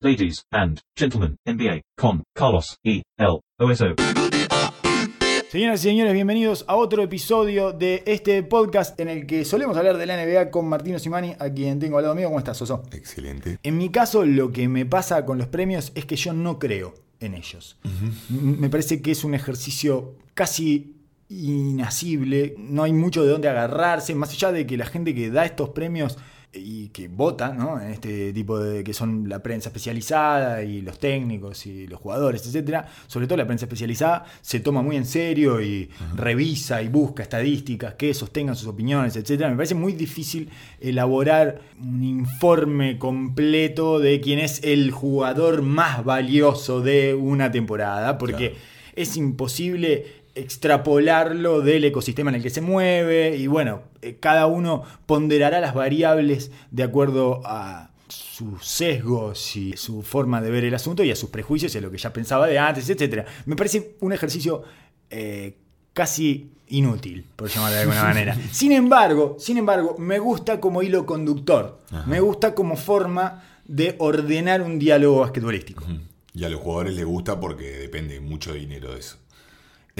Ladies and gentlemen, NBA con Carlos E. L. OSO. Señoras y señores, bienvenidos a otro episodio de este podcast en el que solemos hablar de la NBA con Martino Simani, a quien tengo al lado mío. ¿Cómo estás, Soso? Excelente. En mi caso, lo que me pasa con los premios es que yo no creo en ellos. Me parece que es un ejercicio casi inasible, no hay mucho de dónde agarrarse, más allá de que la gente que da estos premios y que vota, ¿no? En este tipo de que son la prensa especializada y los técnicos y los jugadores, etcétera, sobre todo la prensa especializada se toma muy en serio y revisa y busca estadísticas que sostengan sus opiniones, etcétera. Me parece muy difícil elaborar un informe completo de quién es el jugador más valioso de una temporada, porque Claro. es imposible extrapolarlo del ecosistema en el que se mueve y bueno, eh, cada uno ponderará las variables de acuerdo a sus sesgos y su forma de ver el asunto y a sus prejuicios y a lo que ya pensaba de antes, etc. Me parece un ejercicio eh, casi inútil, por llamarlo de alguna manera. Sin embargo, sin embargo, me gusta como hilo conductor, me gusta como forma de ordenar un diálogo basquetbolístico. Y a los jugadores les gusta porque depende mucho de dinero de eso.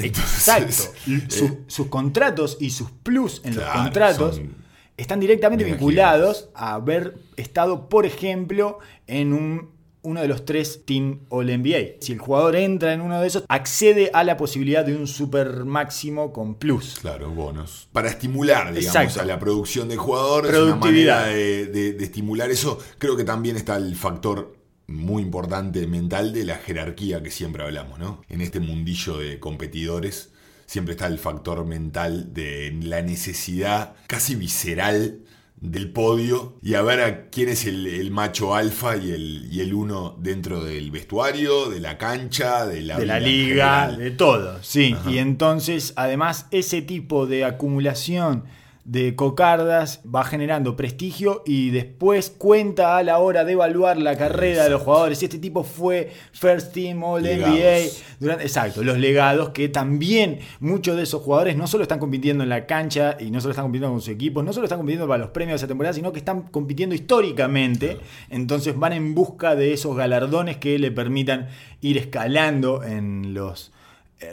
Exacto. eh, Su- sus contratos y sus plus en los contratos son están directamente vinculados a haber estado, por ejemplo, en un- uno de los tres Team All NBA. Si el jugador entra en uno de esos, accede a la posibilidad de un super máximo con plus. Claro, bonos. Para estimular, digamos, Exacto. a la producción del jugador. Es una Productividad. manera de, de- de estimular eso. Creo que también está el factor muy importante mental de la jerarquía que siempre hablamos, ¿no? En este mundillo de competidores siempre está el factor mental de la necesidad casi visceral del podio y a ver a quién es el, el macho alfa y el, y el uno dentro del vestuario, de la cancha, de la, de la liga, general. de todo, sí. Ajá. Y entonces, además, ese tipo de acumulación de cocardas va generando prestigio y después cuenta a la hora de evaluar la carrera de los jugadores. Este tipo fue First Team All Legados. NBA. Durante, exacto, los legados que también muchos de esos jugadores no solo están compitiendo en la cancha y no solo están compitiendo con sus equipos, no solo están compitiendo para los premios de esa temporada, sino que están compitiendo históricamente. Entonces van en busca de esos galardones que le permitan ir escalando en los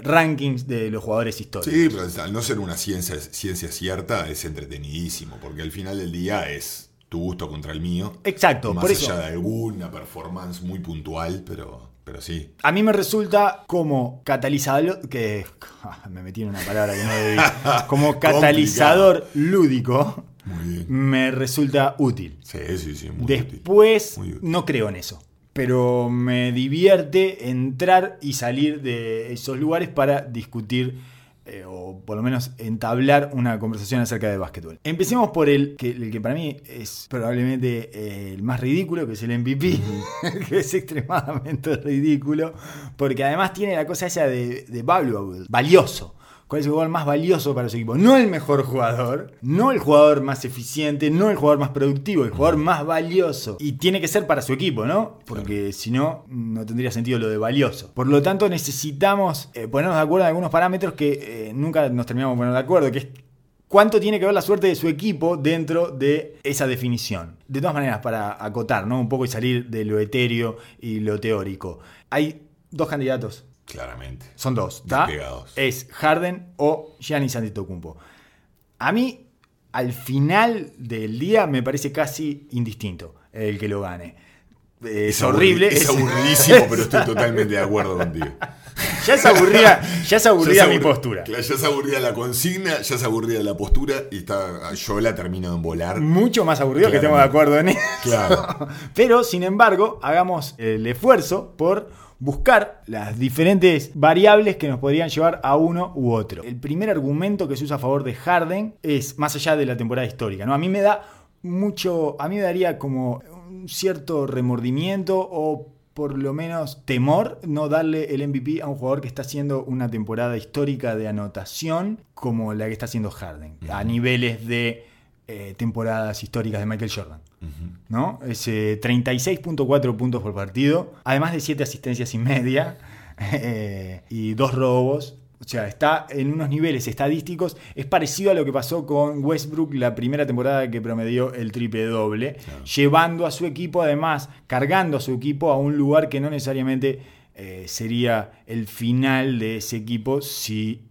rankings de los jugadores históricos. Sí, pero al no ser una ciencia, ciencia cierta, es entretenidísimo, porque al final del día es tu gusto contra el mío. Exacto, Más por allá eso. de alguna performance muy puntual, pero, pero sí. A mí me resulta como catalizador, que me metí en una palabra que no debí, como catalizador lúdico, Muy bien. me resulta útil. Sí, sí, sí, muy útil. Después Muy útil. no creo en eso. Pero me divierte entrar y salir de esos lugares para discutir eh, o por lo menos entablar una conversación acerca de básquetbol. Empecemos por el que, el que para mí es probablemente eh, el más ridículo, que es el MVP, que es extremadamente ridículo, porque además tiene la cosa esa de, de valuable, valioso. ¿Cuál es el jugador más valioso para su equipo? No el mejor jugador, no el jugador más eficiente, no el jugador más productivo, el jugador más valioso. Y tiene que ser para su equipo, ¿no? Porque si no, no tendría sentido lo de valioso. Por lo tanto, necesitamos eh, ponernos de acuerdo en algunos parámetros que eh, nunca nos terminamos de poner de acuerdo, que es cuánto tiene que ver la suerte de su equipo dentro de esa definición. De todas maneras, para acotar, ¿no? Un poco y salir de lo etéreo y lo teórico. Hay dos candidatos Claramente. son dos. Es Harden o Giannis Antetokounmpo. A mí, al final del día, me parece casi indistinto el que lo gane. Es, aburri- horrible. Es, aburridísimo, pero estoy totalmente de acuerdo contigo. Ya es aburrida, ya es aburrida Ya se mi postura. Ya se aburrida la consigna, ya se aburrida la postura y está, yo la termino de embolar. Mucho más aburrido que estemos de acuerdo en eso. Claro. Pero, sin embargo, hagamos el esfuerzo por buscar las diferentes variables que nos podrían llevar a uno u otro. El primer argumento que se usa a favor de Harden es más allá de la temporada histórica. ¿no? A mí me da mucho, a mí me daría como un cierto remordimiento o por lo menos temor no darle el MVP a un jugador que está haciendo una temporada histórica de anotación como la que está haciendo Harden, a niveles de eh, temporadas históricas de Michael Jordan. ¿No? Es eh, 36.4 puntos por partido, además de 7 asistencias y media eh, y dos robos. O sea, está en unos niveles estadísticos. Es parecido a lo que pasó con Westbrook la primera temporada que promedió el triple doble, llevando a su equipo, además, cargando a su equipo a un lugar que no necesariamente eh, sería el final de ese equipo si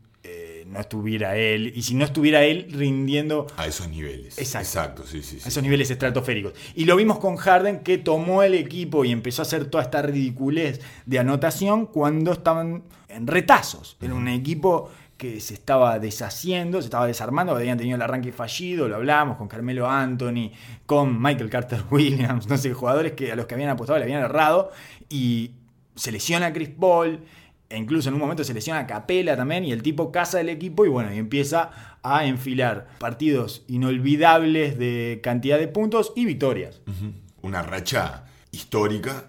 no estuviera él. Y si no estuviera él rindiendo A esos niveles. Exacto. Exacto, sí, sí. sí. a esos niveles estratosféricos. Y lo vimos con Harden que tomó el equipo y empezó a hacer toda esta ridiculez de anotación cuando estaban en retazos. Era un equipo que se estaba deshaciendo, se estaba desarmando, habían tenido el arranque fallido, lo hablamos con Carmelo Anthony, con Michael Carter Williams, no sé, jugadores que a los que habían apostado le habían errado y se lesiona a Chris Paul, e incluso en un momento se lesiona Capela también y el tipo casa el equipo y bueno, y empieza a enfilar partidos inolvidables de cantidad de puntos y victorias. Una racha histórica,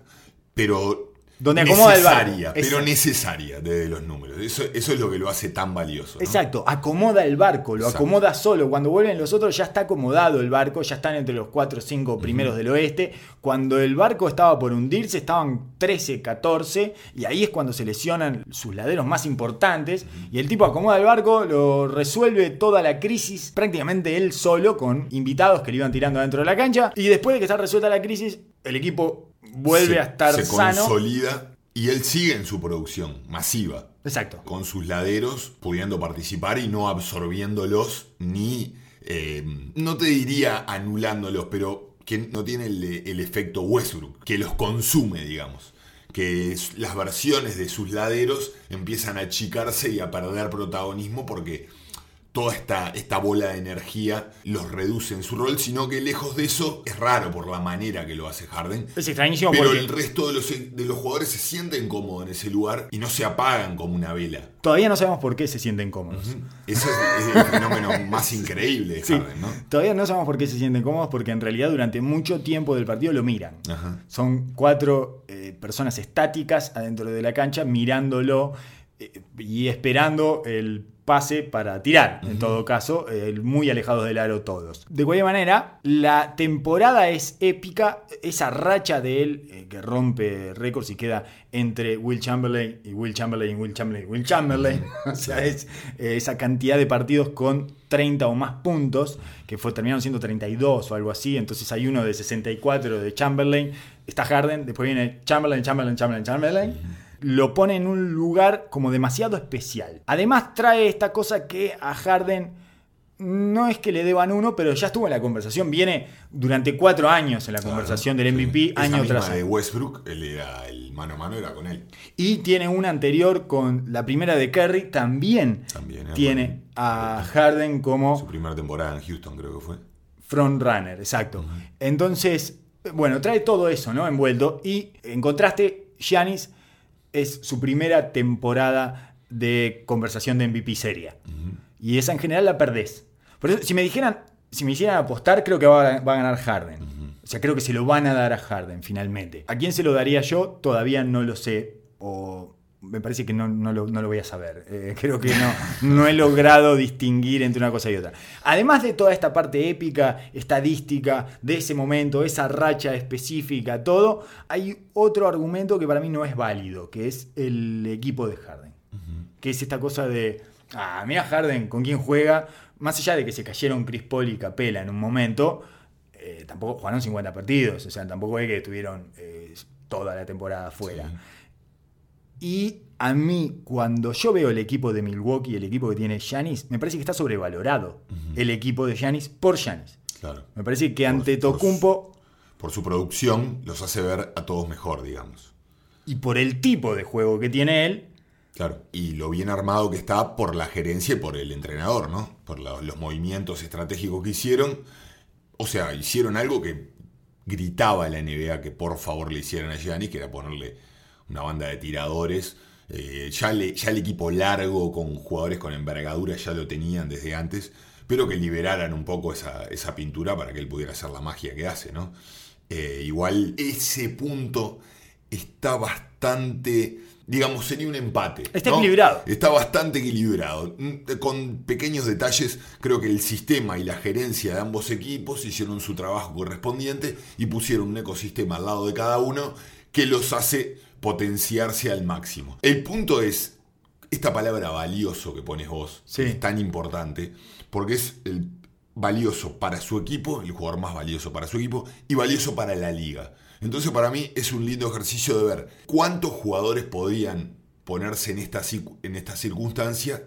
pero Donde acomoda el barco. necesaria, pero Exacto. necesaria de los números. Eso, eso es lo que lo hace tan valioso. ¿no? Exacto, acomoda el barco, lo Exacto. acomoda solo. Cuando vuelven los otros ya está acomodado el barco, ya están entre los 4 o 5 primeros del oeste. Cuando el barco estaba por hundirse estaban 13, 14 y ahí es cuando se lesionan sus laderos más importantes y el tipo acomoda el barco, lo resuelve toda la crisis prácticamente él solo con invitados que le iban tirando dentro de la cancha y después de que está resuelta la crisis, el equipo vuelve Se- a estar se sano. consolida y él sigue en su producción masiva. Exacto. con sus laderos pudiendo participar y no absorbiéndolos ni, eh, no te diría anulándolos, pero que no tiene el, el efecto Westbrook, que los consume, digamos. Que las versiones de sus laderos empiezan a achicarse y a perder protagonismo porque toda esta, esta bola de energía los reduce en su rol, sino que lejos de eso es raro por la manera que lo hace Harden. Es extrañísimo Pero porque el resto de los, de los jugadores se sienten cómodos en ese lugar y no se apagan como una vela. todavía no sabemos por qué se sienten cómodos. Eso es, es el fenómeno más increíble de Sí, Harden, ¿no? Todavía no sabemos por qué se sienten cómodos porque en realidad durante mucho tiempo del partido lo miran. Ajá. Son cuatro eh, personas estáticas adentro de la cancha mirándolo y esperando el pase para tirar, en todo caso, eh, muy alejados del aro todos. De cualquier manera, la temporada es épica, esa racha de él eh, que rompe récords y queda entre Will Chamberlain y Will Chamberlain, Will Chamberlain, Will Chamberlain, o sea, es eh, esa cantidad de partidos con 30 o más puntos, que fue, terminaron siendo 32 o algo así, entonces hay uno de 64 de Chamberlain, está Harden, después viene Chamberlain, Chamberlain, Chamberlain, Chamberlain, lo pone en un lugar como demasiado especial. Además trae esta cosa que a Harden no es que le deban uno, pero ya estuvo en la conversación, viene durante cuatro años en la conversación del MVP, Sí. Año tras de año. Westbrook, él era el mano a mano era con él. Y tiene una anterior con la primera de Kerry, también, También, tiene a Harden como Su primera temporada en Houston creo que fue. frontrunner, exacto. Entonces, bueno, trae todo eso, ¿no? Envuelto. Y en contraste, Giannis es su primera temporada de conversación de MVP seria. Y esa en general la perdés. Por eso, si me dijeran, si me hicieran apostar, creo que va a, va a ganar Harden. O sea, creo que se lo van a dar a Harden finalmente. ¿A quién se lo daría yo? Todavía no lo sé. O me parece que no, no lo, no lo voy a saber. Eh, creo que no, no he logrado distinguir entre una cosa y otra. Además de toda esta parte épica, estadística, de ese momento, esa racha específica, todo, hay otro argumento que para mí no es válido, que es el equipo de Harden. Que es esta cosa de, ah, mira Harden, con quién juega, más allá de que se cayeron Chris Paul y Capela en un momento, eh, tampoco jugaron 50 partidos, o sea, tampoco es que estuvieron eh, toda la temporada fuera. Y a mí, cuando yo veo el equipo de Milwaukee, el equipo que tiene Giannis, me parece que está sobrevalorado el equipo de Giannis por Giannis. Claro. Me parece que Por- ante por- Tocumpo Por su producción los hace ver a todos mejor, digamos. y por el tipo de juego que tiene él, Claro. Y lo bien armado que está por la gerencia y por el entrenador, ¿no? Por la- los movimientos estratégicos que hicieron. O sea, hicieron algo que gritaba a la NBA que por favor le hicieran a Giannis, que era ponerle una banda de tiradores. Eh, ya, le- ya el equipo largo con jugadores con envergadura ya lo tenían desde antes, pero que liberaran un poco esa, esa pintura para que él pudiera hacer la magia que hace, ¿no? Eh, igual ese punto está bastante, digamos, sería un empate. Está ¿no? equilibrado. Está bastante equilibrado. Mm, Con pequeños detalles, creo que el sistema y la gerencia de ambos equipos hicieron su trabajo correspondiente y pusieron un ecosistema al lado de cada uno que los hace potenciarse al máximo. El punto es, esta palabra valioso que pones vos Sí. es tan importante porque es el valioso para su equipo, el jugador más valioso para su equipo y valioso para la liga. Entonces para mí es un lindo ejercicio de ver cuántos jugadores podrían ponerse en esta, en esta circunstancia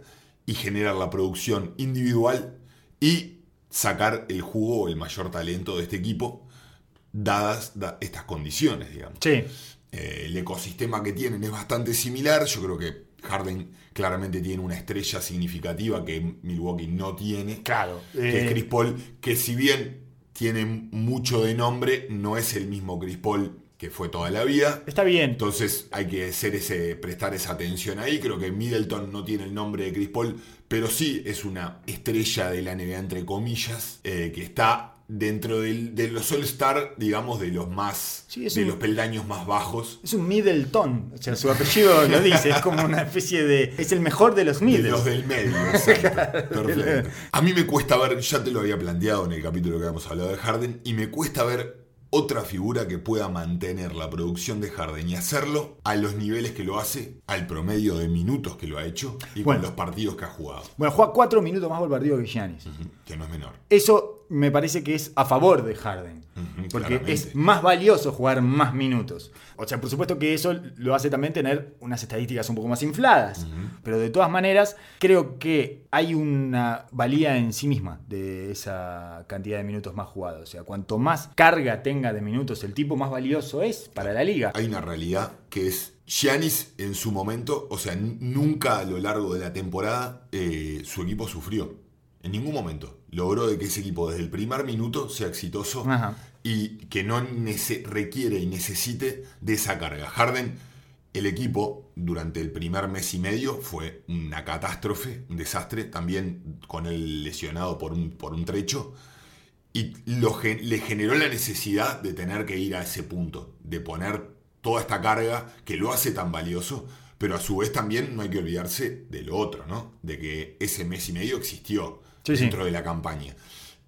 y generar la producción individual y sacar el jugo o el mayor talento de este equipo dadas da- estas condiciones, digamos. Sí. Eh, el ecosistema que tienen es bastante similar. Yo creo que Harden claramente tiene una estrella significativa que Milwaukee no tiene. Claro. Que eh, es Chris Paul, que si bien tiene mucho de nombre, no es el mismo Chris Paul que fue toda la vida. está bien. Entonces hay que hacer ese, prestar esa atención ahí. Creo que Middleton no tiene el nombre de Chris Paul, pero sí es una estrella de la NBA, entre comillas, eh, que está dentro del- de los All-Star, digamos, de los más. Sí, de un- los peldaños más bajos. Es un Middleton. O sea, su apellido lo dice. Es como una especie de. Es el mejor de los De Middle. los del medio, exacto. Perfecto. A mí me cuesta ver, ya te lo había planteado en el capítulo que habíamos hablado de Harden, y me cuesta ver otra figura que pueda mantener la producción de Harden y hacerlo a los niveles que lo hace, al promedio de minutos que lo ha hecho y Bueno. con los partidos que ha jugado, Bueno, juega cuatro minutos más por partido que Giannis. Que no es menor. Eso me parece que es a favor de Harden. Porque claramente. es más valioso jugar más minutos. O sea, por supuesto que eso lo hace también tener unas estadísticas un poco más infladas. Pero de todas maneras, creo que hay una valía en sí misma de esa cantidad de minutos más jugados. O sea, cuanto más carga tenga de minutos el tipo, más valioso es para la liga. Hay una realidad que es Giannis en su momento, o sea, nunca a lo largo de la temporada eh, su equipo sufrió. En ningún momento. Logró de que ese equipo desde el primer minuto sea exitoso Ajá. y que no requiere y necesite de esa carga. Harden, el equipo durante el primer mes y medio fue una catástrofe, un desastre, también con él lesionado por un, por un trecho. Y lo le generó la necesidad de tener que ir a ese punto, de poner toda esta carga que lo hace tan valioso, pero a su vez también no hay que olvidarse de lo otro, ¿no? De que ese mes y medio existió Sí, sí. dentro de la campaña.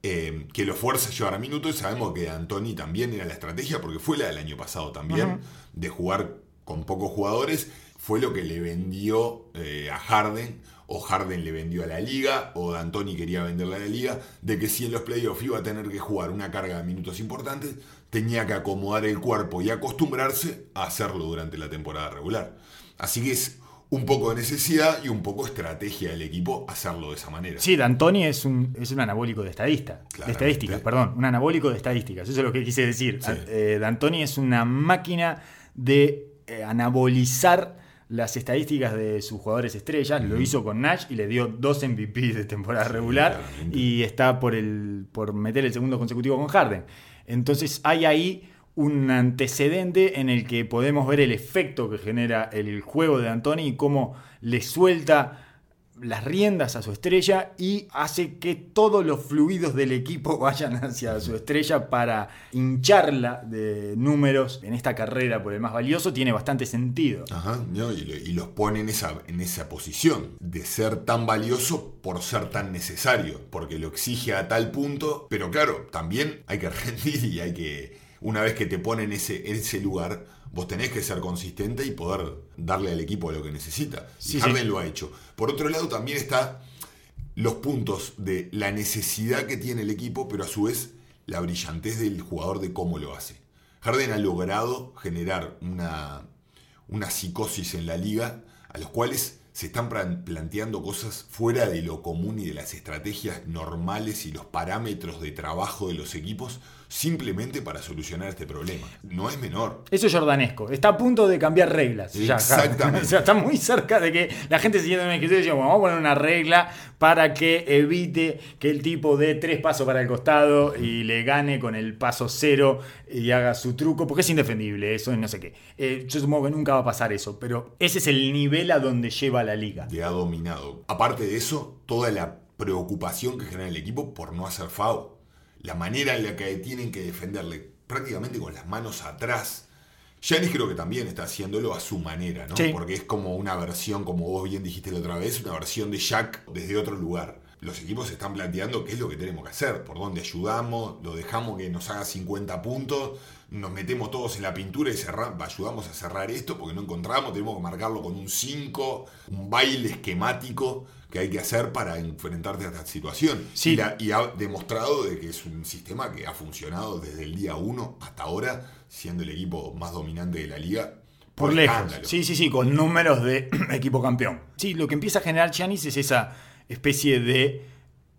Eh, que lo fuerza a llevar a minutos, sabemos que Antoni también era la estrategia, porque fue la del año pasado también, de jugar con pocos jugadores, fue lo que le vendió eh, a Harden, o Harden le vendió a la liga, o D'Antoni quería venderle a la liga, de que si en los playoffs iba a tener que jugar una carga de minutos importantes, tenía que acomodar el cuerpo y acostumbrarse a hacerlo durante la temporada regular. Así que es un poco de necesidad y un poco estrategia del equipo hacerlo de esa manera. Sí, D'Antoni es un, es un anabólico de estadista. De estadísticas, perdón. Un anabólico de estadísticas. Eso es lo que quise decir. Sí. Eh, D'Antoni es una máquina de eh, anabolizar las estadísticas de sus jugadores estrellas. Lo hizo con Nash y le dio dos MVP de temporada regular. claramente. Y está por, el, por meter el segundo consecutivo con Harden. Entonces hay ahí un antecedente en el que podemos ver el efecto que genera el juego de Antoni y cómo le suelta las riendas a su estrella y hace que todos los fluidos del equipo vayan hacia su estrella para hincharla de números en esta carrera por el más valioso tiene bastante sentido. Ajá, y, y los pone en esa, en esa posición de ser tan valioso por ser tan necesario, porque lo exige a tal punto, pero claro, también hay que rendir y hay que, una vez que te pone en ese, ese lugar, vos tenés que ser consistente y poder darle al equipo lo que necesita. Sí, y sí. Harden lo ha hecho. Por otro lado, también está los puntos de la necesidad que tiene el equipo, pero a su vez la brillantez del jugador de cómo lo hace. Harden ha logrado generar una, una psicosis en la liga a los cuales se están plan- planteando cosas fuera de lo común y de las estrategias normales y los parámetros de trabajo de los equipos simplemente para solucionar este problema. No es menor. Eso es jordanesco. Está a punto de cambiar reglas. ya, Exactamente. o sea, está muy cerca de que la gente se sienta en un escritorio y dice, bueno, vamos a poner una regla para que evite que el tipo dé tres pasos para el costado y le gane con el paso cero y haga su truco, porque es indefendible eso y no sé qué. Eh, yo supongo que nunca va a pasar eso, pero ese es el nivel a donde lleva la liga. Le ha dominado. Aparte de eso, toda la preocupación que genera el equipo por no hacer FAO. La manera en la que tienen que defenderle prácticamente con las manos atrás. Giannis creo que también está haciéndolo a su manera, ¿no? Sí. Porque es como una versión, como vos bien dijiste la otra vez, una versión de Jack desde otro lugar. los equipos se están planteando qué es lo que tenemos que hacer, por dónde ayudamos, lo dejamos que nos haga 50 puntos, nos metemos todos en la pintura y cerra- ayudamos a cerrar esto porque no encontramos, tenemos que marcarlo con un 5, un baile esquemático que hay que hacer para enfrentarte a esta situación. Sí. Y, la- y ha demostrado de que es un sistema que ha funcionado desde el día 1 hasta ahora, siendo el equipo más dominante de la liga. Por lejos. escándalo. Sí, sí, sí, con números de equipo campeón. Sí, lo que empieza a generar Giannis es esa especie de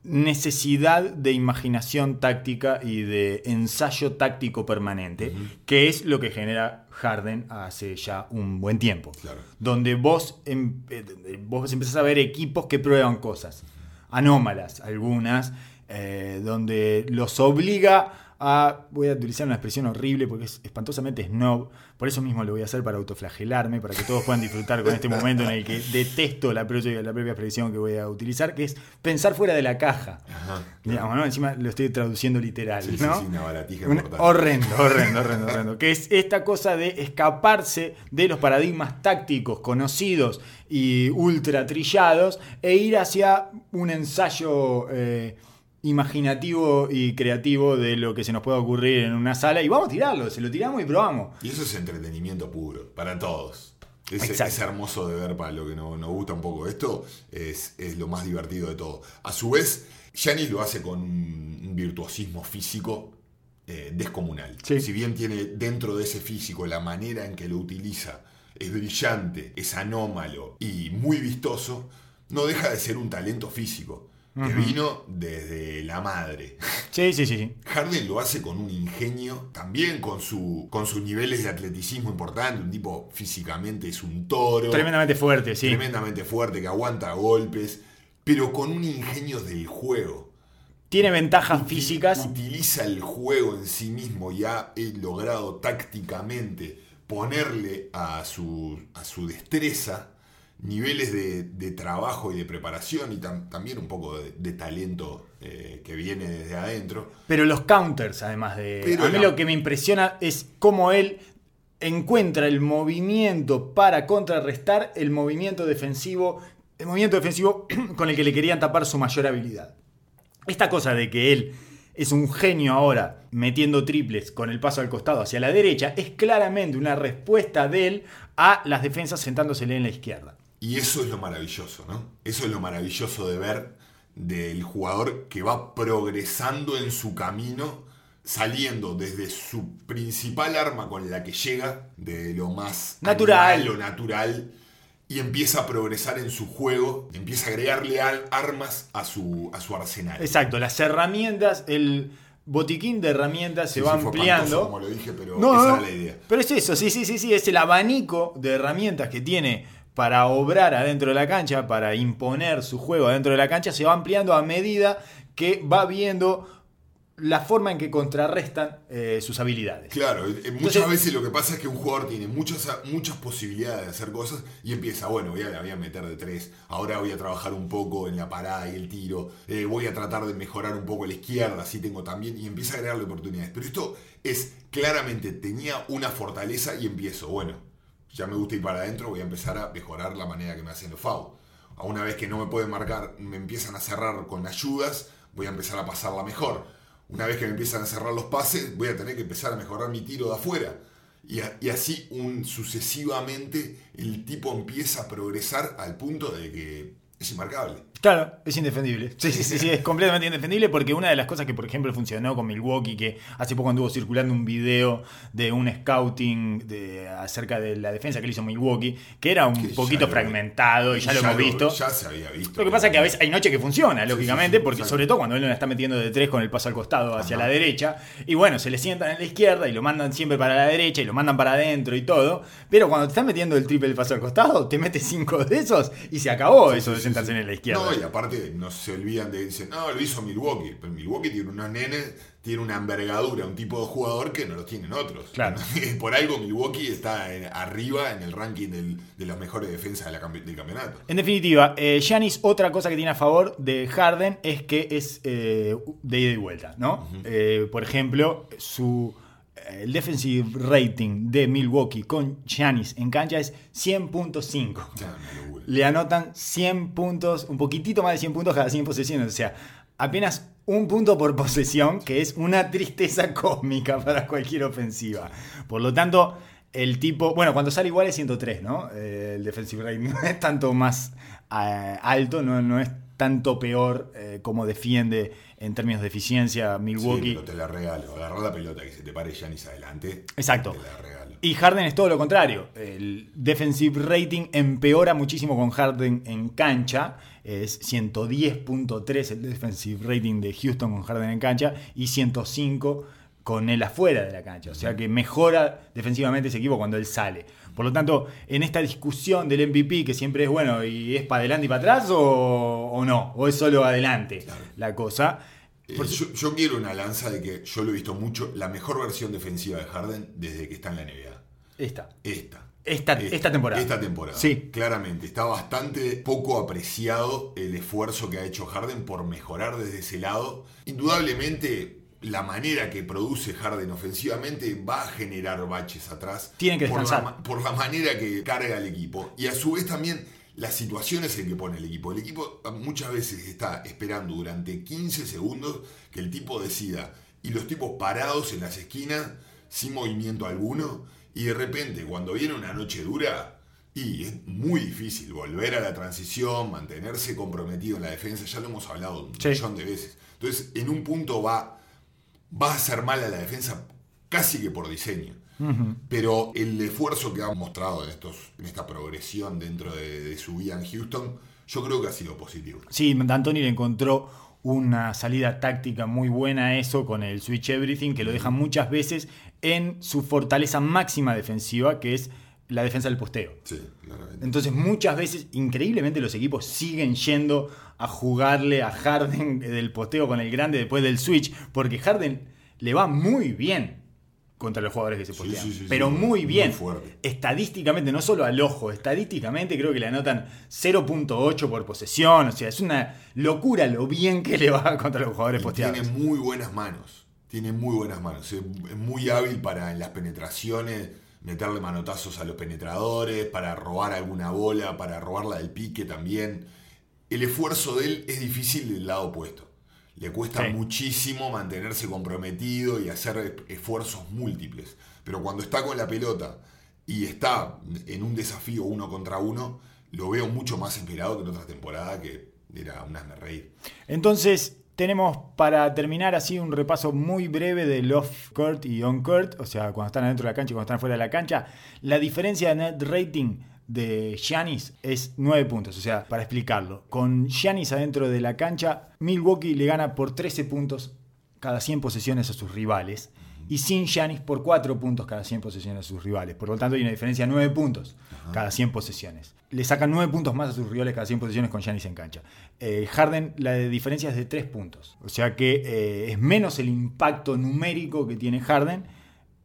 necesidad de imaginación táctica y de ensayo táctico permanente, que es lo que genera Harden hace ya un buen tiempo. Claro. Donde vos, em- eh, vos empezás a ver equipos que prueban cosas, anómalas algunas, eh, donde los obliga a, voy a utilizar una expresión horrible porque es espantosamente snob, por eso mismo lo voy a hacer para autoflagelarme, para que todos puedan disfrutar con este momento en el que detesto la propia, la propia expresión que voy a utilizar, que es pensar fuera de la caja. Ajá. Digamos, ¿no? Encima lo estoy traduciendo literal, Sí, ¿no? sí, una baratija horrendo, horrendo, horrendo, horrendo. Que es esta cosa de escaparse de los paradigmas tácticos conocidos y ultra trillados e ir hacia un ensayo eh, imaginativo y creativo de lo que se nos pueda ocurrir en una sala y vamos a tirarlo, se lo tiramos y probamos. Y eso es entretenimiento puro, para todos. Es, hermoso de ver para lo que no- nos gusta un poco esto, es, es lo más divertido de todo. A su vez, Giannis lo hace con un, un virtuosismo físico eh, descomunal. Sí. Si bien tiene dentro de ese físico la manera en que lo utiliza, es brillante, es anómalo y muy vistoso, no deja de ser un talento físico que vino desde la madre. Sí, sí, sí. Harden lo hace con un ingenio, también con, su, con sus niveles de atleticismo importante. Un tipo físicamente es un toro, Tremendamente fuerte, sí. tremendamente fuerte, que aguanta golpes, pero con un ingenio del juego. Tiene ventajas físicas. Utiliza el juego en sí mismo y ha eh, logrado tácticamente ponerle a su, a su destreza niveles de, de trabajo y de preparación y tam- también un poco de, de talento eh, que viene desde adentro. Pero los counters, además de. Pero a mí lo que me impresiona es cómo él encuentra el movimiento para contrarrestar el movimiento defensivo. El movimiento defensivo con el que le querían tapar su mayor habilidad. Esta cosa de que él es un genio ahora metiendo triples con el paso al costado hacia la derecha es claramente una respuesta de él a las defensas sentándosele en la izquierda. Y eso es lo maravilloso, ¿no? Eso es lo maravilloso de ver del jugador que va progresando en su camino, saliendo desde su principal arma con la que llega, de lo más Natural. lo natural, y empieza a progresar en su juego, empieza a agregarle armas a su, a su arsenal. Exacto, las herramientas, el botiquín de herramientas se Sí, va sí, ampliando. Como lo dije, pero No, esa no, era la idea. Pero es eso, sí, sí, sí, sí, es el abanico de herramientas que tiene para obrar adentro de la cancha, para imponer su juego adentro de la cancha, se va ampliando a medida que va viendo la forma en que contrarrestan eh, sus habilidades. Claro, eh, muchas veces lo que pasa es que un jugador tiene muchas, muchas posibilidades de hacer cosas y empieza, bueno, voy a, la voy a meter de tres, ahora voy a trabajar un poco en la parada y el tiro, eh, voy a tratar de mejorar un poco la izquierda, así tengo también, y empieza a agregarle oportunidades. Pero esto es claramente, tenía una fortaleza y empiezo, bueno, ya me gusta ir para adentro, voy a empezar a mejorar la manera que me hacen los FAU. A una vez que no me pueden marcar, me empiezan a cerrar con ayudas, voy a empezar a pasarla mejor. Una vez que me empiezan a cerrar los pases, voy a tener que empezar a mejorar mi tiro de afuera. Y, así sucesivamente el tipo empieza a progresar al punto de que es inmarcable. Claro, es indefendible. Sí, sí, sí, sí, es completamente indefendible porque una de las cosas que, por ejemplo, funcionó con Milwaukee, que hace poco anduvo circulando un video de un scouting de, acerca de la defensa que le hizo Milwaukee, que era un Que poquito lo- fragmentado y ya, lo hemos visto. Ya se había visto. Lo que pasa es que a veces hay noches que funciona, lógicamente, sí, sí, porque sobre todo cuando él no la está metiendo de tres con el paso al costado hacia Ajá. la derecha, y bueno, se le sientan en la izquierda y lo mandan siempre para la derecha y lo mandan para adentro y todo, pero cuando te están metiendo el triple del paso al costado, te metes cinco de esos y se acabó eso de sentarse sí. en la izquierda. No, y aparte no se olvidan de dicen, no, lo hizo Milwaukee. Pero Milwaukee tiene unos nenes, tiene una envergadura, un tipo de jugador que no los tienen otros. Claro. Por algo Milwaukee está en- arriba en el ranking del- de las mejores defensas de la campe- del campeonato. En definitiva, eh, Giannis, otra cosa que tiene a favor de Harden es que es eh, de ida y vuelta, ¿no? Eh, por ejemplo, su el defensive rating de Milwaukee con Giannis en cancha es 100.5. Ya, una locura. Le anotan 100 puntos, un poquitito más de 100 puntos cada 100 posesiones. O sea, apenas un punto por posesión, que es una tristeza cósmica para cualquier ofensiva. Por lo tanto, el tipo, bueno, cuando sale igual es 103, ¿no? Eh, el defensive rating no es tanto más eh, alto, no, no es tanto peor eh, como defiende en términos de eficiencia Sí, Milwaukee. pero te la regalo. Agarrar la pelota que se te pare Giannis adelante. Exacto. Te la regalo. Y Harden es todo lo contrario. El defensive rating empeora muchísimo con Harden en cancha. Es 110.3 el defensive rating de Houston con Harden en cancha y 105 con él afuera de la cancha. O sea que mejora defensivamente ese equipo cuando él sale. Por lo tanto, en esta discusión del MVP, que siempre es bueno, ¿y es para adelante y para atrás o, o no? ¿O es solo adelante Claro. la cosa? Eh, Por- yo, yo quiero una lanza de que yo lo he visto mucho. La mejor versión defensiva de Harden desde que está en la NBA. Esta. Esta. Esta- esta temporada. Esta temporada. Sí. Claramente. Está bastante poco apreciado el esfuerzo que ha hecho Harden por mejorar desde ese lado. Indudablemente, la manera que produce Harden ofensivamente va a generar baches atrás. Tiene que por la descansar. por la manera que carga el equipo. Y a su vez también las situaciones en que pone el equipo. El equipo muchas veces está esperando durante 15 segundos que el tipo decida. Y los tipos parados en las esquinas, sin movimiento alguno. Y de repente, cuando viene una noche dura, y es muy difícil volver a la transición, mantenerse comprometido en la defensa. Ya lo hemos hablado un Sí. millón de veces. Entonces, en un punto va, va a hacer mal a la defensa casi que por diseño. Pero el esfuerzo que ha mostrado en, estos, en esta progresión dentro de, de su vida en Houston, yo creo que ha sido positivo. Sí, D'Antoni le encontró una salida táctica muy buena a eso con el Switch Everything, que lo deja muchas veces en su fortaleza máxima defensiva, que es la defensa del posteo. Sí, claramente. Entonces muchas veces, increíblemente, los equipos siguen yendo a jugarle a Harden del posteo con el grande después del switch, porque Harden le va muy bien contra los jugadores que se postean. sí, sí, pero sí, muy muy bien. Estadísticamente, no solo al ojo, estadísticamente creo que le anotan 0.8 por posesión. O sea, es una locura lo bien que le va contra los jugadores Y posteados. tiene muy buenas manos. Tiene muy buenas manos. Es es muy hábil para en las penetraciones meterle manotazos a los penetradores, para robar alguna bola, para robarla del pique también. El esfuerzo de él es difícil del lado opuesto. Le cuesta Sí. muchísimo mantenerse comprometido y hacer esfuerzos múltiples. Pero cuando está con la pelota y está en un desafío uno contra uno, lo veo mucho más esperado que en otra temporada que era un hazme reír. Entonces, tenemos para terminar así un repaso muy breve del off-court y on-court, o sea, cuando están adentro de la cancha y cuando están fuera de la cancha. La diferencia de net rating de Giannis es 9 puntos, o sea, para explicarlo. Con Giannis adentro de la cancha, Milwaukee le gana por 13 puntos cada 100 posesiones a sus rivales. Y sin Giannis por 4 puntos cada 100 posesiones a sus rivales. Por lo tanto, hay una diferencia de 9 puntos cada 100 posesiones. Le sacan 9 puntos más a sus rivales cada 100 posesiones con Giannis en cancha. Eh, Harden, la diferencia es de 3 puntos. O sea que eh, es menos el impacto numérico que tiene Harden.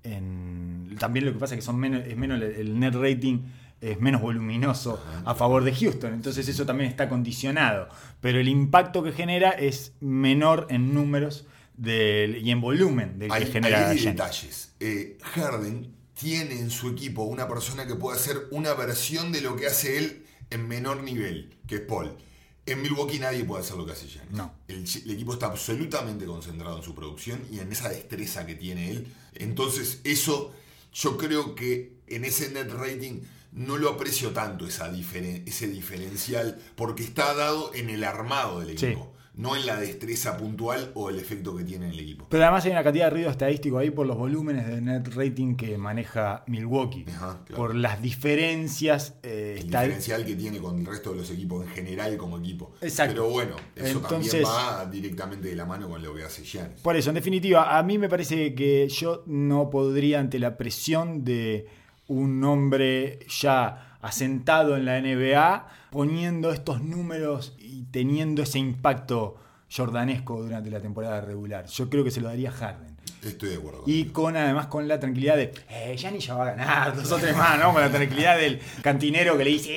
En- también lo que pasa es que son menos, es menos el net rating es menos voluminoso a favor de Houston. Entonces eso también está condicionado. Pero el impacto que genera es menor en números del- y en volumen del que Hay, genera hay detalles. Eh, Harden tiene en su equipo una persona que puede hacer una versión de lo que hace él en menor nivel, que es Paul. En Milwaukee nadie puede hacer lo que hace Giannis. No. El, equipo está absolutamente concentrado en su producción y en esa destreza que tiene él. Entonces, eso yo creo que en ese net rating no lo aprecio tanto esa diferen- ese diferencial porque está dado en el armado del Sí. No en la destreza puntual o el efecto que tiene en el equipo. Pero además hay una cantidad de ruido estadístico ahí por los volúmenes de net rating que maneja Milwaukee. Ajá, claro. Por las diferencias eh, el diferencial que tiene con el resto de los equipos en general como equipo. Exacto. Pero bueno, eso Entonces- también va directamente de la mano con lo que hace Giannis. Por eso, en definitiva, a mí me parece que yo no podría, ante la presión de un hombre ya asentado en la NBA, poniendo estos números y teniendo ese impacto jordanesco durante la temporada regular. Yo creo que se lo daría a Harden. Estoy de acuerdo. Y con además con la tranquilidad de, eh, Gianni ya va a ganar, dos o tres más, ¿no? Con la tranquilidad del cantinero que le dice,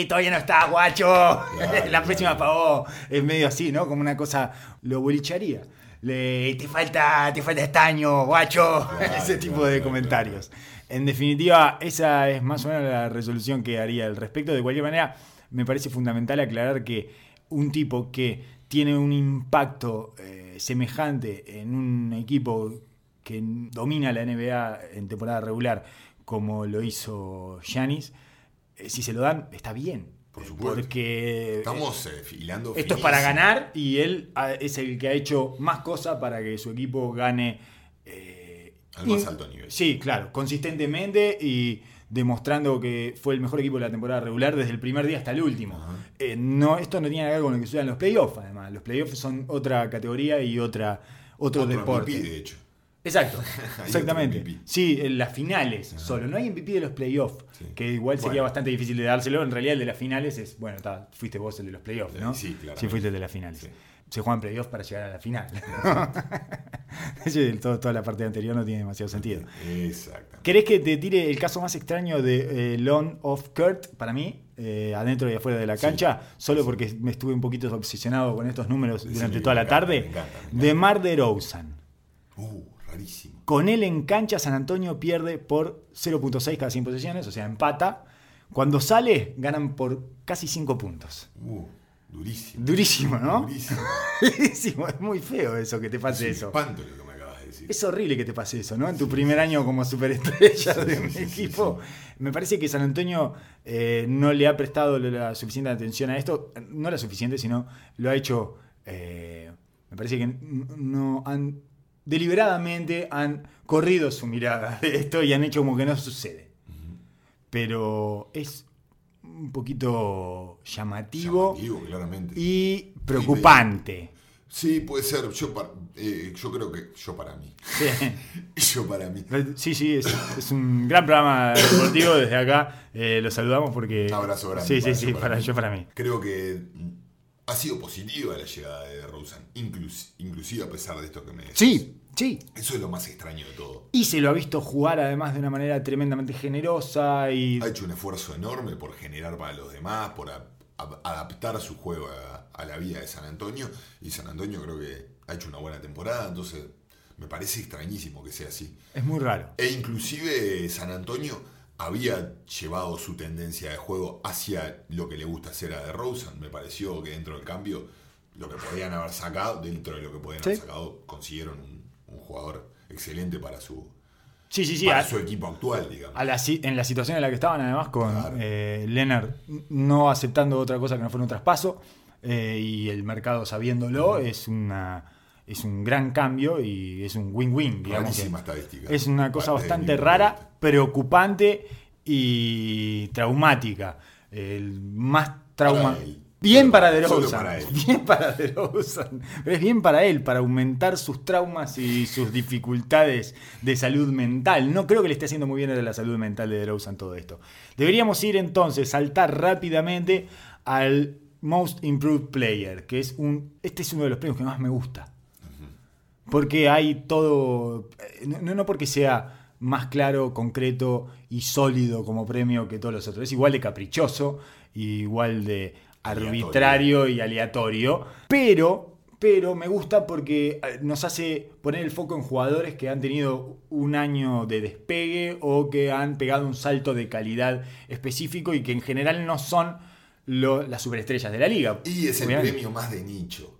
eh, todavía no está, guacho, la próxima claro. pagó. Es medio así, ¿no? Como una cosa, lo bolicharía. le- te falta, te falta estaño, guacho, ese tipo claro, de claro, comentarios. En definitiva, esa es más o menos la resolución que haría al respecto. De cualquier manera, me parece fundamental aclarar que un tipo que tiene un impacto eh, semejante en un equipo que domina la NBA en temporada regular, como lo hizo Giannis, eh, si se lo dan, está bien. Por supuesto. Porque Estamos eh, hilando esto es para ganar y él ah, es el que ha hecho más cosas para que su equipo gane. Al más alto nivel. Sí, claro, consistentemente y demostrando que fue el mejor equipo de la temporada regular desde el primer día hasta el último. Eh, no, esto no tiene nada que ver con lo que sucede los playoffs, además. Los playoffs son otra categoría y otra, otro, Otro deporte. MVP, de hecho. Exacto, exactamente. Sí, en las finales solo. No hay MVP de los playoffs, Sí. que igual sería Bueno. bastante difícil de dárselo. En realidad, el de las finales es, bueno, está, fuiste vos el de los playoffs, ¿no? Sí, claramente. Sí, fuiste el de las finales. Sí. Se juegan playoffs para llegar a la final. Todo- toda la parte anterior no tiene demasiado sentido. Exactamente. ¿Querés que te tire el caso más extraño de eh, Lone of Kurt para mí? eh, adentro y afuera de la Sí. cancha, solo porque me estuve un poquito obsesionado con estos números durante toda la encanta, tarde. me encanta, me encanta. De Mar de Rosen. Uh, rarísimo. Con él en cancha, San Antonio pierde por 0.6 cada 100 posesiones, o sea, empata. Cuando sale, ganan por casi 5 puntos. Uh, durísimo. Durísimo, ¿no? Durísimo. Durísimo, es muy feo eso que te Es pase un eso. espanto lo que me acabas de decir. Es horrible que te pase eso, ¿no? En tu primer año como superestrella Sí, de un equipo. Me parece que San Antonio eh, no le ha prestado la suficiente atención a esto. No la suficiente, sino lo ha hecho. eh, me parece que no han. Deliberadamente han corrido su mirada de esto y han hecho como que no sucede. Pero es un poquito llamativo, Llamativo, claramente. y preocupante. Sí, puede ser. Yo, par- eh, yo creo que yo para mí. Sí. Yo para mí. Sí, sí, es, es un gran programa deportivo. Desde acá eh, lo saludamos porque. Un abrazo grande Sí, sí, para sí, yo, para para mí. yo, para mí. Creo que ha sido positiva la llegada de Rosen. Inclus- inclusive a pesar de esto que me decís. Sí, sí. Eso es lo más extraño de todo. Y se lo ha visto jugar además de una manera tremendamente generosa y. Ha hecho un esfuerzo enorme por generar para los demás, por a- a- adaptar su juego a, a la vida de San Antonio. Y San Antonio creo que ha hecho una buena temporada, entonces me parece extrañísimo que sea así. Es muy raro. E inclusive San Antonio había llevado su tendencia de juego hacia lo que le gusta hacer a DeRozan. Me pareció que dentro del cambio, lo que podían haber sacado, dentro de lo que podían Sí. haber sacado, consiguieron un, un jugador excelente para su, Sí, sí, sí. para a- su equipo actual, digamos. a la si- en la situación en la que estaban, además, con Claro. eh, Leonard no aceptando otra cosa que no fuera un traspaso eh, y el mercado sabiéndolo, es una es un gran cambio y es un win-win, estadística. Es una cosa Parte bastante rara, preocupante y traumática. El más trauma. Para él. Bien para DeRozan. para él. Bien para DeRozan. Pero es bien para él, para aumentar sus traumas y sus dificultades de salud mental. No creo que le esté haciendo muy bien a la salud mental de DeRozan todo esto. Deberíamos ir entonces, saltar rápidamente al Most Improved Player, que es un. Este es uno de los premios que más me gusta. Porque hay todo. eh, No, no porque sea más claro, concreto y sólido como premio que todos los otros. Es igual de caprichoso, igual de Aleatorio. arbitrario y aleatorio. Pero, pero me gusta porque eh, nos hace poner el foco en jugadores que han tenido un año de despegue o que han pegado un salto de calidad específico y que en general no son lo- las superestrellas de la liga. Y es el premio más de nicho.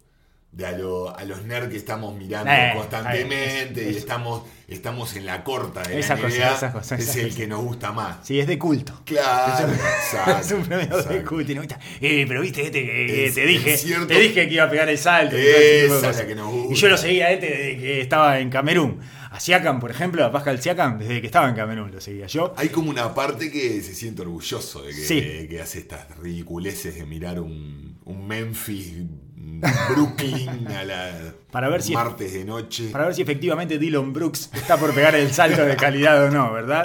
De a, lo- a los nerds que estamos mirando Eh, constantemente es- y es- estamos, estamos en la corta de Esa la cosa, esa cosa, es el que nos gusta más. Sí, es de culto. Claro, exacto, es un premio de culto. y no está, Eh, pero viste este que, te dije, cierto. te dije que iba a pegar el salto. y todo ese tipo de Esa es cosas. la que nos gusta. Y yo lo seguía a este desde que estaba en Camerún. A Siakam, por ejemplo, a Pascal Siakam, desde que estaba en Camerún lo seguía yo. Hay como una parte que se siente orgulloso de que, Sí. que hace estas ridiculeces de mirar un, un Memphis, Brooklyn a la Para ver si- martes de noche. Para ver si efectivamente Dylan Brooks está por pegar el salto de calidad o no, ¿verdad?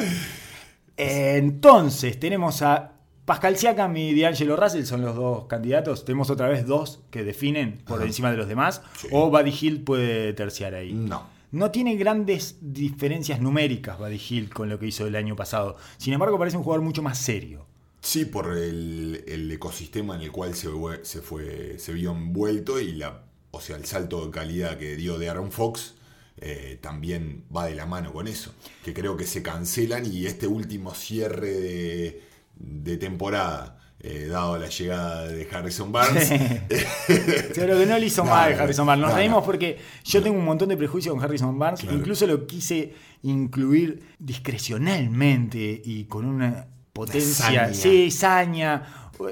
Entonces, tenemos a Pascal Siakam y D'Angelo Russell, son los dos candidatos. Tenemos otra vez dos que definen por Ajá. encima de los demás. Sí. O Buddy Hill puede terciar ahí. No. No tiene grandes diferencias numéricas Buddy Hill con lo que hizo el año pasado. Sin embargo, parece un jugador mucho más serio. Sí, por el, el ecosistema en el cual se, se fue, se vio envuelto y la o sea, el salto de calidad que dio de Aaron Fox, eh, también va de la mano con eso. Que creo que se cancelan y este último cierre de, de temporada, eh, dado la llegada de Harrison Barnes. Pero que no le hizo No, mal Harrison Barnes. Nos no, reímos no. porque yo tengo un montón de prejuicios con Harrison Barnes. Claro. Incluso lo quise incluir discrecionalmente y con una potencia, saña. sí, saña,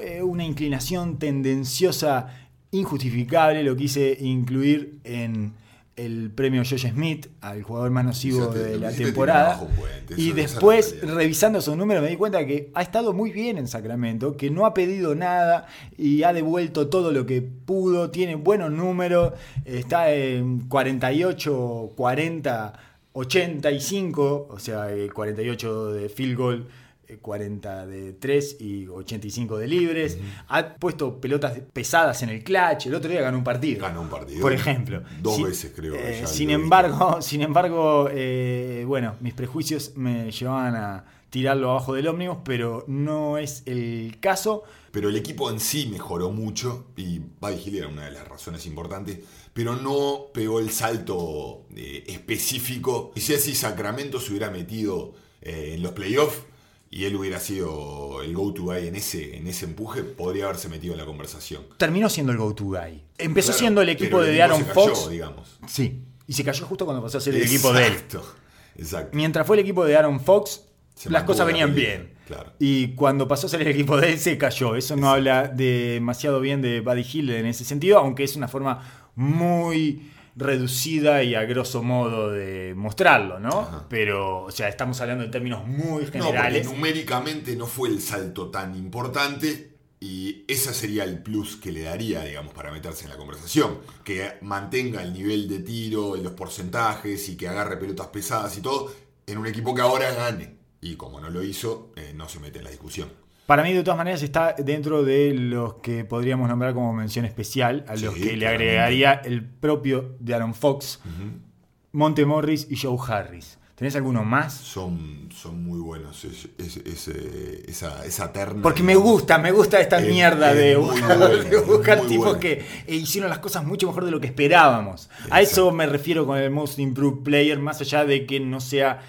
eh, una inclinación tendenciosa injustificable. Lo quise incluir en el premio Josh Smith al jugador más nocivo de la hiciste temporada. puente, Y después, revisando sus números, me di cuenta que ha estado muy bien en Sacramento, que no ha pedido nada y ha devuelto todo lo que pudo, tiene buenos números, está en 48, 40, 85, o sea, eh, 48 de field goal. Eh, 40 de 3 y 85 de libres. Ha puesto pelotas pesadas en el clutch. El otro día ganó un partido. Ganó un partido. Por ejemplo. Dos Sin- veces creo. eh, sin embargo, sin embargo, eh, bueno, mis prejuicios me llevaban a tirarlo abajo del ómnibus, pero no es el caso. Pero el equipo en sí mejoró mucho y Buddy Hill era una de las razones importantes, pero no pegó el salto eh, específico. Y si así Sacramento se hubiera metido eh, en los playoffs y él hubiera sido el go-to guy en ese, en ese empuje, podría haberse metido en la conversación. Terminó siendo el go-to guy. Empezó Claro, siendo el equipo de equipo Aaron se cayó, Fox. digamos. Sí. Y se cayó justo cuando pasó a ser el equipo de él. Exacto, Exacto. Mientras fue el equipo de Aaron Fox, Se las cosas venían bien. claro. Y cuando pasó a ser el equipo de él, se cayó. Eso no habla demasiado bien de Buddy Hill en ese sentido, aunque es una forma muy reducida y a grosso modo de mostrarlo, ¿no? Ajá. Pero, o sea, estamos hablando en términos muy No, porque generales. numéricamente no fue el salto tan importante y ese sería el plus que le daría, digamos, para meterse en la conversación. Que mantenga el nivel de tiro, los porcentajes y que agarre pelotas pesadas y todo en un equipo que ahora gane. Y como no lo hizo, eh, no se mete en la discusión. Para mí, de todas maneras, está dentro de los que podríamos nombrar como mención especial, a los Sí, que le agregaría el propio de Aaron Fox, Monte Morris y Joe Harris. ¿Tenés alguno más? Son, son muy buenos es- es- ese- esa, esa terna. Porque me gusta, me gusta esta Es- mierda de buscar, bueno, de buscar muy tipos bueno. que eh, hicieron las cosas mucho mejor de lo que esperábamos. A eso me refiero con el Most Improved Player, más allá de que no sea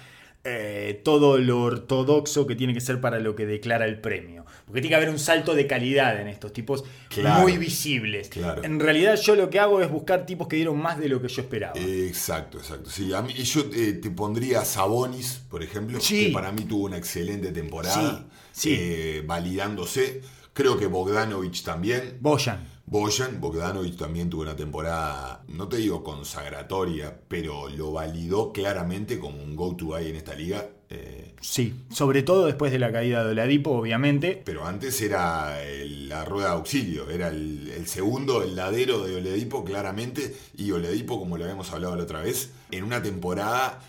eh, todo lo ortodoxo que tiene que ser para lo que declara el premio. Porque tiene que haber un salto de calidad en estos tipos Claro. muy visibles. Claro. En realidad yo lo que hago es buscar tipos que dieron más de lo que yo esperaba. Exacto, exacto. Sí, a mí, yo eh, te pondría a Sabonis, por ejemplo, Sí. que para mí tuvo una excelente temporada, Sí, sí. eh, validándose. Creo que Bogdanovich también. Boyan. Bojan, Bogdanovich también tuvo una temporada, no te digo consagratoria, pero lo validó claramente como un go-to guy en esta liga. eh, Sí, sobre todo después de la caída de Oladipo, obviamente. pero antes era el- la rueda de auxilio, era el, el segundo, el ladero de Oledipo claramente, y Oledipo, como lo habíamos hablado la otra vez, en una temporada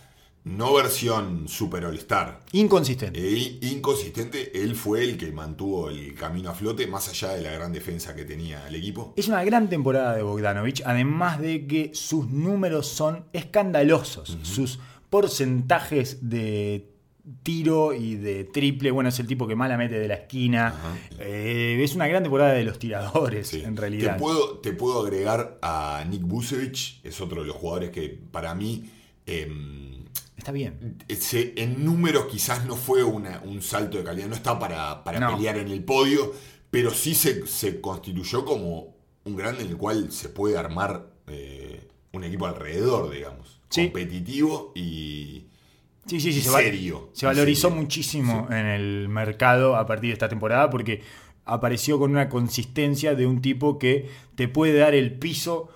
no versión Super All-Star, Inconsistente. e inconsistente, él fue el que mantuvo el camino a flote, más allá de la gran defensa que tenía el equipo. Es una gran temporada de Bogdanovich, además de que sus números son escandalosos. Sus porcentajes de tiro y de triple, bueno, es el tipo que más la mete de la esquina. Eh, es una gran temporada de los tiradores, Sí. en realidad. Te puedo, te puedo agregar a Nick Vucevic, es otro de los jugadores que para mí... em, Está bien. ese- en números quizás no fue una- un salto de calidad, no está para, para No. pelear en el podio, pero sí se, se constituyó como un grande en el cual se puede armar eh, un equipo alrededor, digamos. Sí. Competitivo y, Sí, sí, sí. y se, serio. se y valorizó serio. muchísimo en el mercado a partir de esta temporada porque apareció con una consistencia de un tipo que te puede dar el piso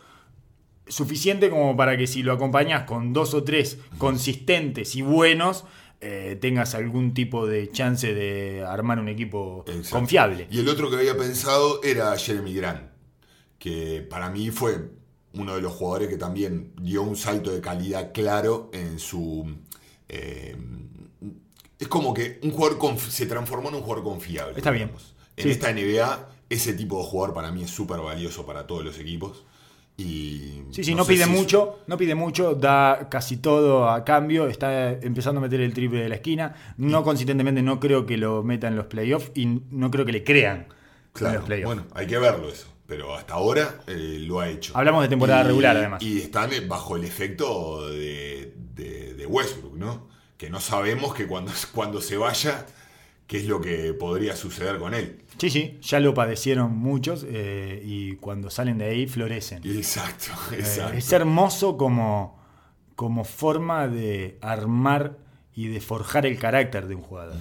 suficiente como para que si lo acompañas con dos o tres consistentes y buenos, eh, tengas algún tipo de chance de armar un equipo Exacto. confiable. Y el otro que había pensado era Jeremy Grant, que para mí fue uno de los jugadores que también dio un salto de calidad claro en su... eh, es como que un jugador se transformó en un jugador confiable. Está bien. digamos. En Sí. esta NBA, ese tipo de jugador para mí es súper valioso para todos los equipos. Y Sí, sí, no, pide si- mucho, no pide mucho, da casi todo a cambio, está empezando a meter el triple de la esquina, no consistentemente no creo que lo meta en los playoffs y no creo que le crean en los playoffs. bueno, hay que verlo eso. pero hasta ahora eh, lo ha hecho. Hablamos de temporada Y- regular, además. Y están eh, bajo el efecto de, de- de Westbrook, ¿no? Que no sabemos que cuando, cuando se vaya, qué es lo que podría suceder con él. Sí, sí, ya lo padecieron muchos eh, y cuando salen de ahí florecen. Exacto, Eh, exacto. es hermoso como, como forma de armar y de forjar el carácter de un jugador.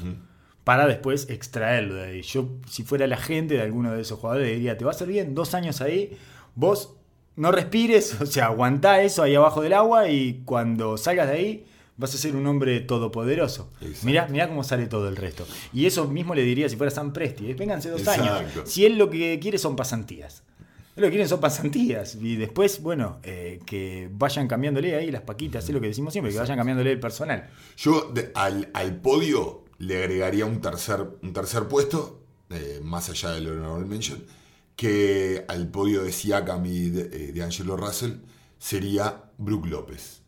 Para después extraerlo de ahí. Yo, si fuera la gente de alguno de esos jugadores, diría: Te va a hacer bien dos años ahí, vos no respires, o sea, aguantá eso ahí abajo del agua y cuando salgas de ahí. Vas a ser un hombre todopoderoso. Exacto. Mirá, mirá cómo sale todo el resto. Y eso mismo le diría si fuera San Presti. eh, Vénganse dos Exacto. años. Si él lo que quiere son pasantías. Él lo que quieren son pasantías. Y después, bueno, eh, que vayan cambiándole ahí las paquitas, es lo que decimos siempre, que vayan cambiándole el personal. Yo de- al, al podio le agregaría un tercer, un tercer puesto, eh, más allá del honorable mention, que al podio de Siakam y de, eh, de Angelo Russell sería Brook López.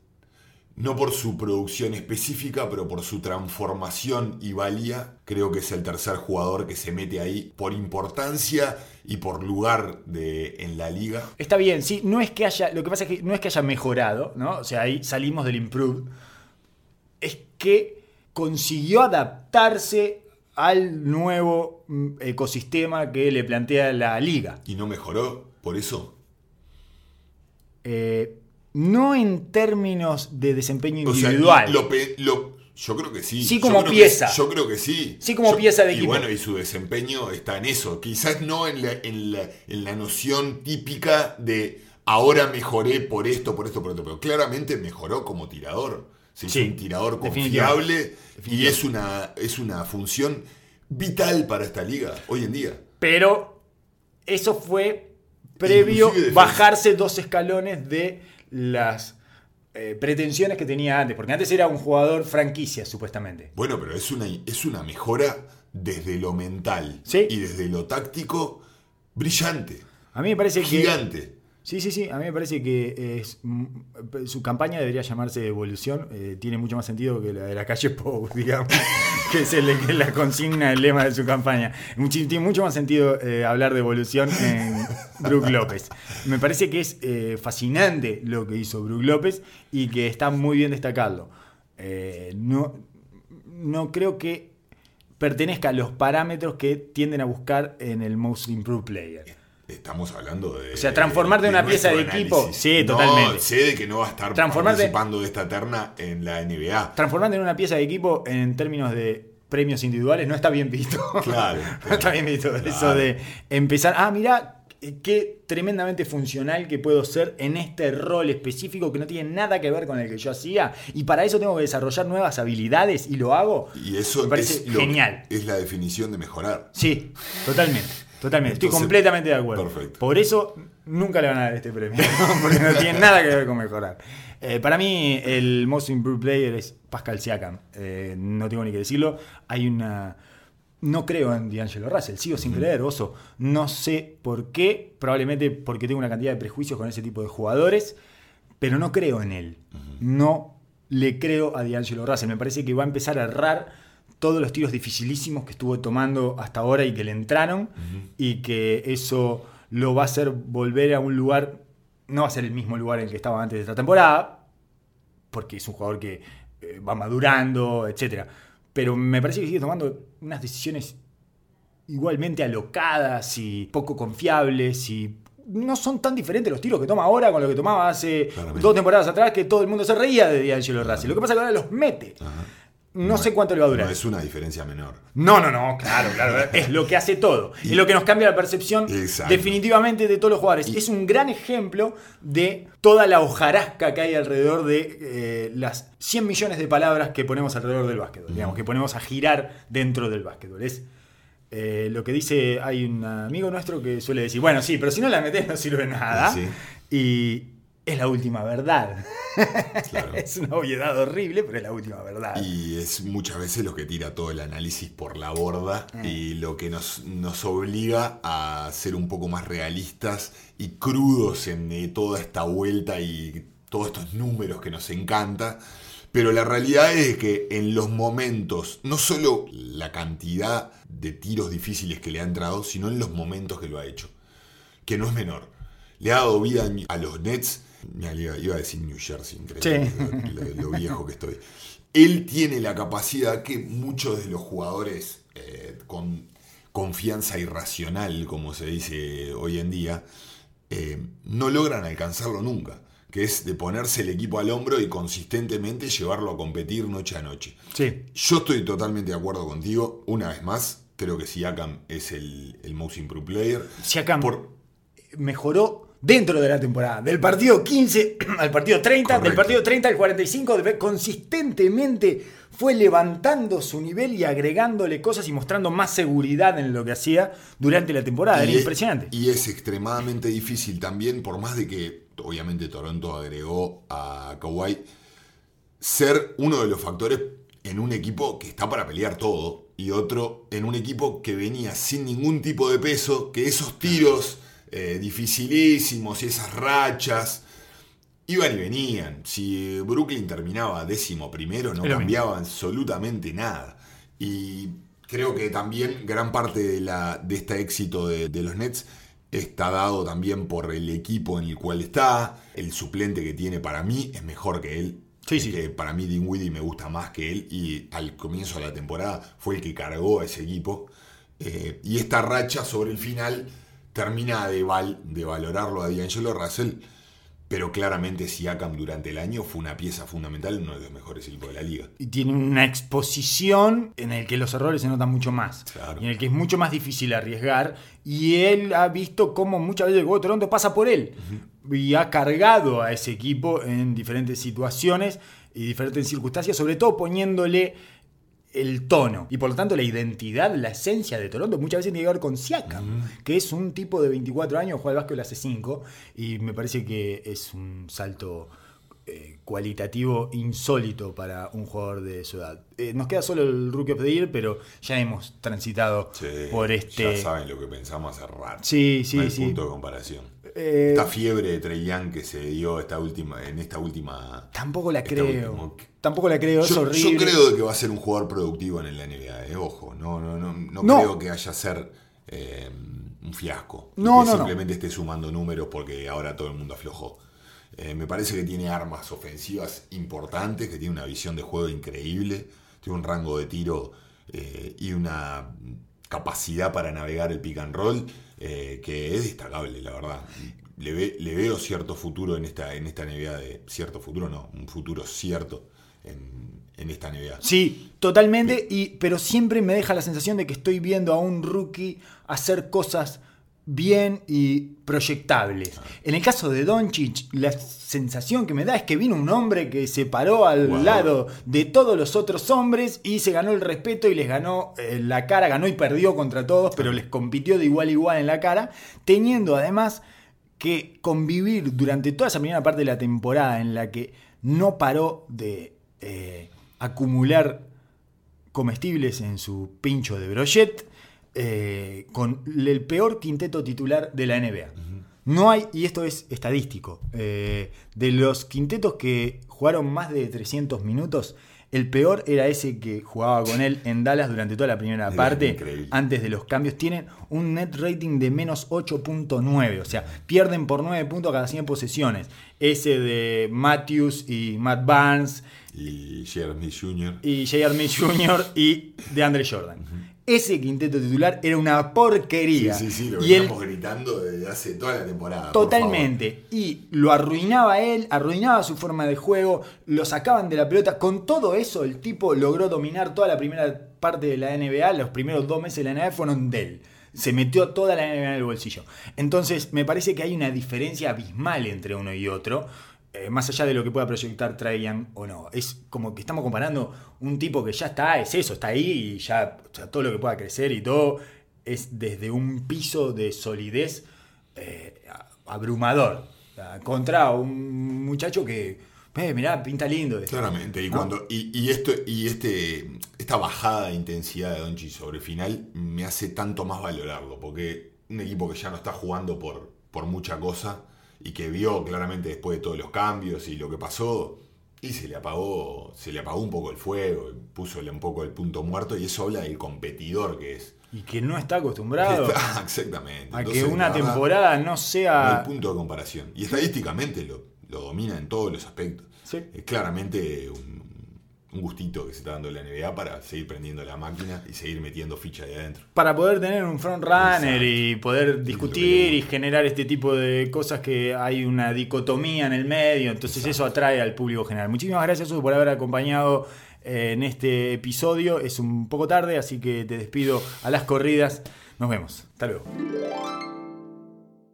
No por su producción específica, pero por su transformación y valía, creo que es el tercer jugador que se mete ahí por importancia y por lugar de, en la liga. Está bien, sí, no es que haya, lo que pasa es que no es que haya mejorado, ¿no? O sea, ahí salimos del improved. Es que consiguió adaptarse al nuevo mm, ecosistema que le plantea la liga. Y no mejoró por eso. Eh, no en términos de desempeño O sea, individual. lo pe- lo- yo creo que sí. Sí Yo como que- pieza. yo creo que sí. Sí como Yo- pieza de y equipo. bueno, y su desempeño está en eso. Quizás no en la, en la, en la noción típica de ahora mejoré por esto, por esto, por esto. Pero claramente mejoró como tirador. Se hizo Sí, un tirador confiable y es una, es una función vital para esta liga hoy en día. Pero eso fue previo bajarse dos escalones de las eh, pretensiones que tenía antes. Porque antes era un jugador franquicia, supuestamente. Bueno, pero es una, es una mejora desde lo mental Sí. y desde lo táctico brillante, A mí me parece que... gigante. Sí, sí, sí. A mí me parece que es, mm, su campaña debería llamarse Evolución. Eh, tiene mucho más sentido que la de la calle Pou, digamos, que es el, que la consigna, el lema de su campaña. Muchi- tiene mucho más sentido eh, hablar de evolución en Brook López. Me parece que es eh, fascinante lo que hizo Brook López y que está muy bien destacarlo. Eh, no, no creo que pertenezca a los parámetros que tienden a buscar en el Most Improved Player. Estamos hablando de. O sea, transformarte en una pieza de equipo, sí, No, totalmente. sé de que no va a estar participando de esta terna en la NBA. transformarte en una pieza de equipo en términos de premios individuales no está bien visto. Claro. no está bien visto eso de empezar, ah, mira qué tremendamente funcional que puedo ser en este rol específico que no tiene nada que ver con el que yo hacía y para eso tengo que desarrollar nuevas habilidades y lo hago. Y eso Me parece es, genial. es la definición de mejorar. Sí, totalmente. Totalmente, estoy completamente de acuerdo. perfecto. Por eso nunca le van a dar este premio, porque no tiene nada que ver con mejorar. Eh, para mí, el Most Improved Player es Pascal Siakam. Eh, no tengo ni que decirlo. Hay una. No creo en D'Angelo Russell, sigo sin creer, oso. No sé por qué, probablemente porque tengo una cantidad de prejuicios con ese tipo de jugadores, pero no creo en él. No le creo a D'Angelo Russell. Me parece que va a empezar a errar todos los tiros dificilísimos que estuvo tomando hasta ahora y que le entraron, y que eso lo va a hacer volver a un lugar, no va a ser el mismo lugar en el que estaba antes de esta temporada, porque es un jugador que eh, va madurando, etc. Pero me parece que sigue tomando unas decisiones igualmente alocadas y poco confiables y no son tan diferentes los tiros que toma ahora con lo que tomaba hace Claramente. dos temporadas atrás que todo el mundo se reía de D'Angelo Russell. Lo que pasa es que ahora los mete. Ajá. No, sé cuánto le va a durar. No es una diferencia menor. No, no, no, claro, claro. Es lo que hace todo. Es lo que nos cambia la percepción Exacto. definitivamente de todos los jugadores. Es un gran ejemplo de toda la hojarasca que hay alrededor de eh, las 100 millones de palabras que ponemos alrededor del básquetbol. Digamos, que ponemos a girar dentro del básquetbol. Es eh, lo que dice, hay un amigo nuestro que suele decir, bueno, sí, pero si no la metes no sirve nada. Sí. Y es la última verdad. Claro. es una obviedad horrible, pero es la última verdad. Y es muchas veces lo que tira todo el análisis por la borda Mm. y lo que nos, nos obliga a ser un poco más realistas y crudos en eh, toda esta vuelta y todos estos números que nos encanta. Pero la realidad es que en los momentos, no solo la cantidad de tiros difíciles que le ha entrado, sino en los momentos que lo ha hecho. que no es menor. Le ha dado vida a los Nets. Mira, iba, a decir New Jersey, increíble, Sí. lo, lo viejo que estoy. Él tiene la capacidad que muchos de los jugadores eh, con confianza irracional, como se dice hoy en día, eh, no logran alcanzarlo nunca, que es de ponerse el equipo al hombro y consistentemente llevarlo a competir noche a noche. Sí. Yo estoy totalmente de acuerdo contigo, una vez más, creo que Siakam es el, el most improved player. Siakam Por- mejoró dentro de la temporada. Del partido 15 al partido 30, del partido 30 al 45, de- consistentemente fue levantando su nivel y agregándole cosas y mostrando más seguridad en lo que hacía durante la temporada. Era y es- impresionante. Y es extremadamente difícil también, por más de que obviamente Toronto agregó a Kawhi, ser uno de los factores en un equipo que está para pelear todo y otro en un equipo que venía sin ningún tipo de peso, que esos tiros eh, dificilísimos y esas rachas iban y venían. Si Brooklyn terminaba décimo primero, no mismo. cambiaba absolutamente nada. Y creo que también gran parte de, la, de este éxito de, de los Nets está dado también por el equipo en el cual está. El suplente que tiene para mí es mejor que él. Sí, Es sí. que para mí Dinwiddie me gusta más que él y al comienzo de la temporada fue el que cargó a ese equipo. Eh, y esta racha sobre el final termina de, val- de valorarlo a D'Angelo Russell, pero claramente Siakam durante el año fue una pieza fundamental en uno de los mejores equipos de la liga. Y tiene una exposición en el que los errores se notan mucho más. Claro. Y en el que es mucho más difícil arriesgar. Y él ha visto cómo muchas veces el juego de Toronto pasa por él. Y ha cargado a ese equipo en diferentes situaciones y diferentes circunstancias, sobre todo poniéndole el tono. Y por lo tanto la identidad, la esencia de Toronto muchas veces tiene que ver con Siakam, que es un tipo de 24 años, juega al básquetbol hace 5 y me parece que es un salto eh, cualitativo insólito para un jugador de su edad. Eh, nos queda solo el Rookie of the Year, pero ya hemos transitado Sí, por este... Ya saben lo que pensamos hace rato. Sí, sí, no hay sí. punto de comparación. Eh, Esta fiebre de Trey Young que se dio esta última, en esta última. tampoco la creo. última- Tampoco la creo, es Yo, yo horrible. creo que va a ser un jugador productivo en la NBA, eh, ojo, no, no, no, no, No. creo que haya a ser un fiasco. y No, que no, no. simplemente esté sumando números porque ahora todo el mundo aflojó. Eh, me parece que tiene armas ofensivas importantes, que tiene una visión de juego increíble, tiene un rango de tiro eh, y una capacidad para navegar el pick and roll eh, que es destacable, la verdad. Le, ve- le veo cierto futuro en esta, en esta de. Cierto futuro, no, un futuro cierto en, en esta NBA. Sí, totalmente, y, pero siempre me deja la sensación de que estoy viendo a un rookie hacer cosas bien y proyectables. En el caso de Doncic, la sensación que me da es que vino un hombre que se paró al Wow. lado de todos los otros hombres y se ganó el respeto y les ganó eh, la cara, ganó y perdió contra todos, pero les compitió de igual a igual en la cara, teniendo además que convivir durante toda esa primera parte de la temporada en la que no paró de eh, acumular comestibles en su pincho de brochet eh, con el peor quinteto titular de la NBA. No hay, y esto es estadístico, eh, de los quintetos que jugaron más de 300 minutos, el peor era ese que jugaba con él en Dallas durante toda la primera Era parte, increíble. antes de los cambios. Tienen un net rating de menos 8.9, o sea, pierden por 9 puntos cada 100 posesiones. Ese de Matthews y Matt Barnes Y Jeremy Jr. y. Smith Jr. y de Andre Jordan. Ese quinteto titular era una porquería. Sí, sí, sí, lo y él gritando desde hace toda la temporada. por totalmente. Y lo arruinaba él, arruinaba su forma de juego, lo sacaban de la pelota. Con todo eso, el tipo logró dominar toda la primera parte de la NBA. Los primeros dos meses de la NBA fueron de él. Se metió toda la NBA en el bolsillo. Entonces, me parece que hay una diferencia abismal entre uno y otro. Eh, más allá de lo que pueda proyectar Young o no. Es como que estamos comparando un tipo que ya está, es eso, está ahí y ya o sea, todo lo que pueda crecer y todo es desde un piso de solidez eh, abrumador. O sea, contra un muchacho que, eh, mirá, pinta lindo. esto. Claramente, y ¿No? cuando y, y esto y este esta bajada de intensidad de Doncic sobre el final me hace tanto más valorarlo, porque un equipo que ya no está jugando por, por mucha cosa y que vio claramente después de todos los cambios y lo que pasó, Y se le apagó, se le apagó un poco el fuego, puso un poco el punto muerto y eso habla del competidor que es. Y que no está acostumbrado Está- exactamente. a Entonces, que una temporada no No hay sea... punto de comparación. Y estadísticamente lo, lo domina en todos los aspectos. Sí. Es claramente un, un gustito que se está dando la NBA para seguir prendiendo la máquina y seguir metiendo ficha de adentro. Para poder tener un front runner y poder discutir y generar este tipo de cosas que hay una dicotomía en el medio, entonces eso atrae al público general. Muchísimas gracias por haber acompañado eh, en este episodio. Es un poco tarde, así que te despido a las corridas. Nos vemos. Hasta luego.